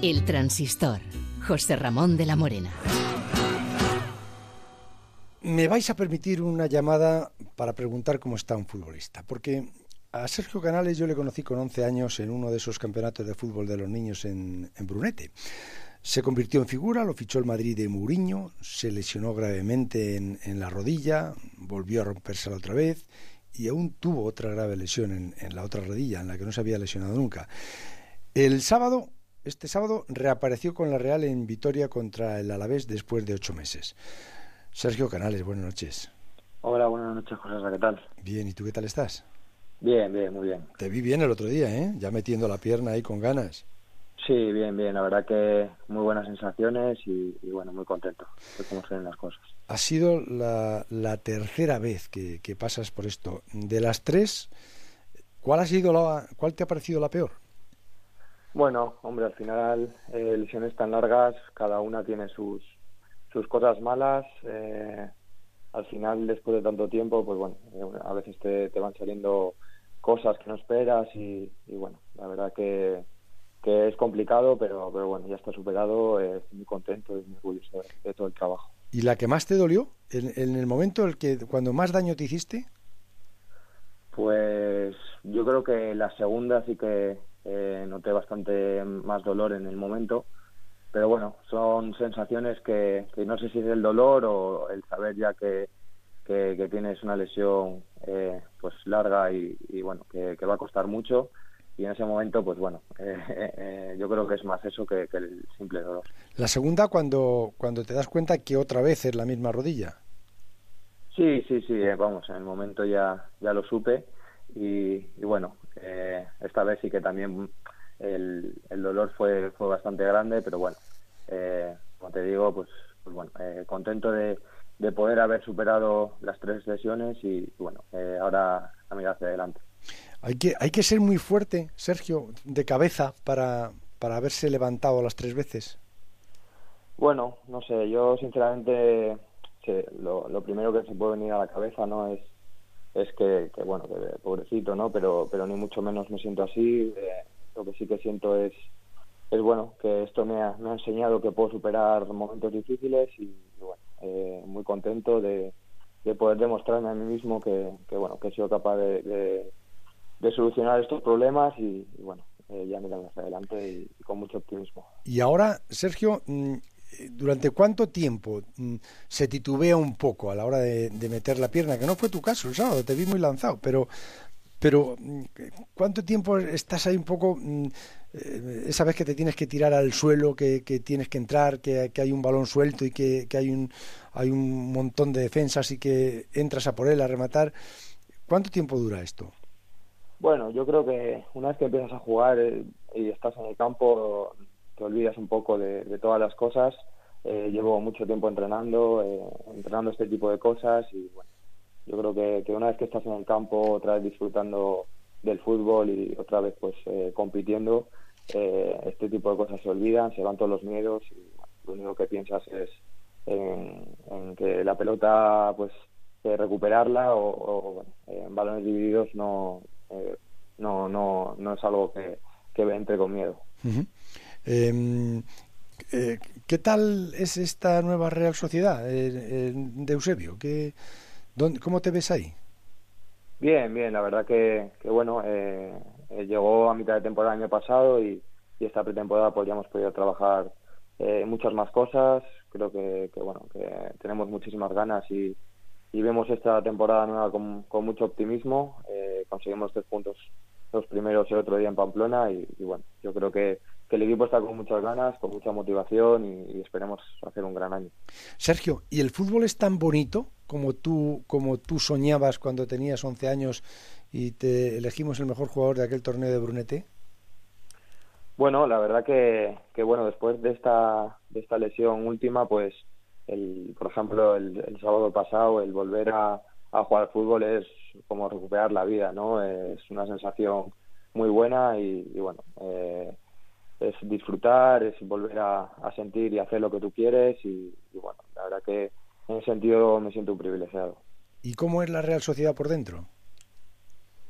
El transistor. José Ramón de la Morena. Me vais a permitir una llamada para preguntar cómo está un futbolista, porque a Sergio Canales yo le conocí con 11 años en uno de esos campeonatos de fútbol de los niños en, Brunete. Se convirtió en figura, lo fichó el Madrid de Mourinho, se lesionó gravemente en, la rodilla, volvió a rompérsela otra vez y aún tuvo otra grave lesión en, en la otra rodilla, en la que no se había lesionado nunca. El sábado este sábado reapareció con la Real en Vitoria contra el Alavés después de ocho meses. Sergio Canales, buenas noches. Hola, buenas noches, José, ¿qué tal? Bien, ¿y tú qué tal estás? Bien, bien, muy bien. Te vi bien el otro día, ¿eh? Ya metiendo la pierna ahí con ganas. Sí, bien, bien. La verdad que muy buenas sensaciones y, bueno, muy contento de cómo se ven las cosas. Ha sido la, tercera vez que, que, pasas por esto. De las tres, ¿cuál ha sido la, cuál te ha parecido la peor? Bueno, hombre, al final eh, lesiones tan largas, cada una tiene sus, sus cosas malas. Eh, al final, después de tanto tiempo, pues bueno, eh, a veces te, te van saliendo cosas que no esperas y, bueno, la verdad que, que es complicado, pero, pero bueno, ya está superado, eh, estoy muy contento y muy orgulloso de, todo el trabajo. ¿Y la que más te dolió? ¿En, en el momento el que cuando más daño te hiciste? Pues yo creo que la segunda sí que, eh, noté bastante más dolor en el momento, pero bueno, son sensaciones que, no sé si es el dolor o el saber ya que, que, tienes una lesión eh, pues larga y, bueno, que, va a costar mucho y en ese momento, pues bueno, eh, yo creo que es más eso que, el simple dolor. La segunda, cuando, cuando te das cuenta que otra vez es la misma rodilla. Sí, sí, sí, vamos, en el momento ya, ya lo supe y, bueno, eh, esta vez sí que también el, el, dolor fue, fue bastante grande, pero bueno, eh, como te digo, pues, pues bueno, eh, contento de, de, poder haber superado las tres lesiones y, bueno, ahora a mirar hacia adelante. Hay que, hay que ser muy fuerte, Sergio, de cabeza para, para haberse levantado las tres veces. Bueno, no sé, yo sinceramente lo, primero que se puede venir a la cabeza no es es que, bueno, que, pobrecito, ¿no? Pero, pero ni mucho menos me siento así. Eh, lo que sí que siento es, es bueno, que esto me ha, me ha enseñado que puedo superar momentos difíciles y, bueno, eh, muy contento de, de, poder demostrarme a mí mismo que, bueno, que he sido capaz de, de, solucionar estos problemas y, bueno, eh, ya mirar hacia adelante y, y, con mucho optimismo. Y ahora, Sergio, mm, ¿durante cuánto tiempo mm, se titubea un poco a la hora de, meter la pierna? Que no fue tu caso el sábado, te vi muy lanzado, pero, pero mm, ¿cuánto tiempo estás ahí un poco, mm, eh, esa vez que te tienes que tirar al suelo, que, tienes que entrar, que, hay un balón suelto y que, hay, un, hay un montón de defensas y que entras a por él a rematar? ¿Cuánto tiempo dura esto? Bueno, yo creo que una vez que empiezas a jugar eh, y estás en el campo, te olvidas un poco de, todas las cosas. Eh, llevo mucho tiempo entrenando, eh, entrenando este tipo de cosas y bueno, yo creo que, una vez que estás en el campo, otra vez disfrutando del fútbol y otra vez pues eh, compitiendo, este tipo de cosas se olvidan, se van todos los miedos y lo único que piensas es en, que la pelota pues recuperarla o, en balones divididos no, no, no, no es algo que, que entre con miedo. Eh, ¿Qué tal es esta nueva Real Sociedad eh, de Eusebio? ¿Qué, ¿Cómo te ves ahí? Bien, bien, la verdad que, bueno, eh, llegó a mitad de temporada el año pasado y, esta pretemporada pues ya hemos podido trabajar muchas más cosas. Creo que, bueno, que tenemos muchísimas ganas y, vemos esta temporada nueva con, mucho optimismo. conseguimos tres puntos los primeros el otro día en Pamplona y bueno, yo creo que que el equipo está con muchas ganas, con mucha motivación y, esperemos hacer un gran año. Sergio, ¿y el fútbol es tan bonito como tú, como tú soñabas cuando tenías 11 años y te elegimos el mejor jugador de aquel torneo de Brunete? Bueno, la verdad que, que bueno, después de esta, de esta lesión última, pues, el, por ejemplo, el, sábado pasado, el volver a, a jugar al fútbol es como recuperar la vida, ¿no? Es una sensación muy buena y, bueno, eh, es disfrutar, es volver a, sentir y hacer lo que tú quieres y, bueno, la verdad que en ese sentido me siento un privilegiado. ¿Y cómo es la Real Sociedad por dentro?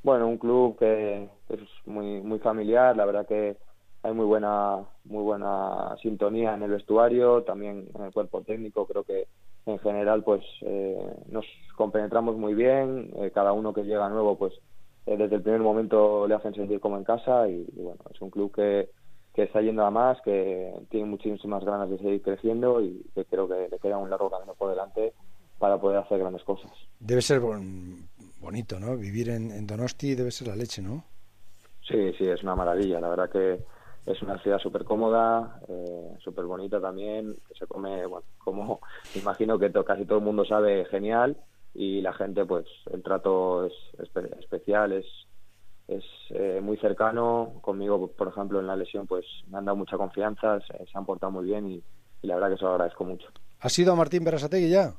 Bueno, un club que, es muy muy familiar, la verdad que, hay muy buena muy buena sintonía en el vestuario, también en el cuerpo técnico. Creo que en general pues eh, nos compenetramos muy bien. Eh, cada uno que llega nuevo pues eh, desde el primer momento le hacen sentir como en casa y, bueno es un club que, que está yendo a más, que tiene muchísimas ganas de seguir creciendo y que creo que le queda un largo camino por delante para poder hacer grandes cosas. Debe ser bonito, ¿no? Vivir en, en Donosti debe ser la leche, ¿no? Sí, sí, es una maravilla. La verdad que es una ciudad súper cómoda, eh, súper bonita también, que se come, bueno, como imagino que casi todo el mundo sabe, genial, y la gente, pues, el trato es especial, es, es eh, muy cercano. Conmigo, por ejemplo, en la lesión, pues, me han dado mucha confianza, se, han portado muy bien y, la verdad que eso lo agradezco mucho. ¿Has ido a Martín Berasategui ya?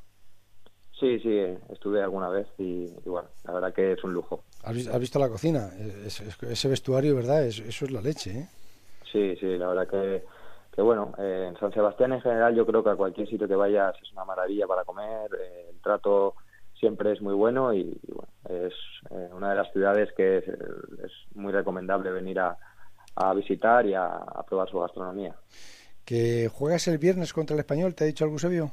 Sí, sí, estuve alguna vez y, bueno, la verdad que es un lujo. ¿Has, visto la cocina? ese vestuario, ¿verdad? Eso, eso es la leche, ¿eh? Sí, sí, la verdad que, que bueno, eh, en San Sebastián en general yo creo que a cualquier sitio que vayas es una maravilla para comer, eh, el trato siempre es muy bueno y, bueno, es eh, una de las ciudades que es, muy recomendable venir a, a visitar y a, probar su gastronomía. ¿Que juegas el viernes contra el español? ¿Te ha dicho algo Eusebio?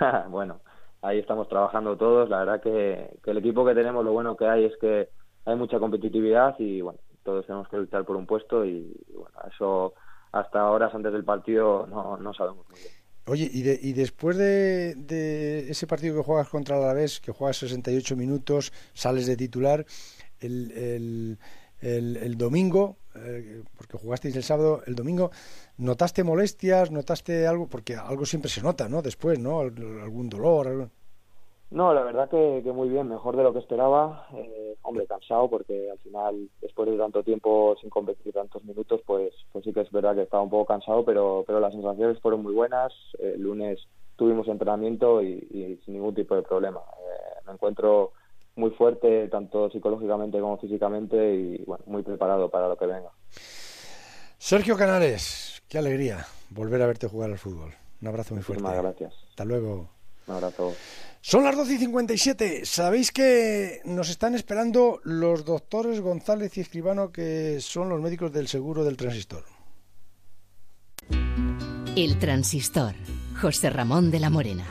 bueno, ahí estamos trabajando todos. La verdad que, que el equipo que tenemos, lo bueno que hay es que hay mucha competitividad y bueno, todos tenemos que luchar por un puesto y, bueno, eso hasta horas antes del partido no, no sabemos muy bien. Oye, y, y después de, de, ese partido que juegas contra el Alavés, que juegas 68 minutos, sales de titular, el, el, el, domingo, eh, porque jugasteis el sábado, el domingo, ¿notaste molestias? ¿Notaste algo? Porque algo siempre se nota, ¿no? Después, ¿no? Algún dolor. Algo... No, la verdad que, muy bien, mejor de lo que esperaba. Eh, hombre, cansado porque al final, después de tanto tiempo sin competir tantos minutos, pues, pues sí que es verdad que estaba un poco cansado, pero, pero las sensaciones fueron muy buenas. El lunes tuvimos entrenamiento y, sin ningún tipo de problema. Eh, me encuentro muy fuerte, tanto psicológicamente como físicamente, y bueno, muy preparado para lo que venga. Sergio Canales, qué alegría volver a verte jugar al fútbol. Un abrazo muy fuerte. Muchas gracias. Hasta luego. Un abrazo. Son las 12 y 57. Sabéis que nos están esperando los doctores González y Escribano, que son los médicos del seguro del transistor. El transistor. José Ramón de la Morena.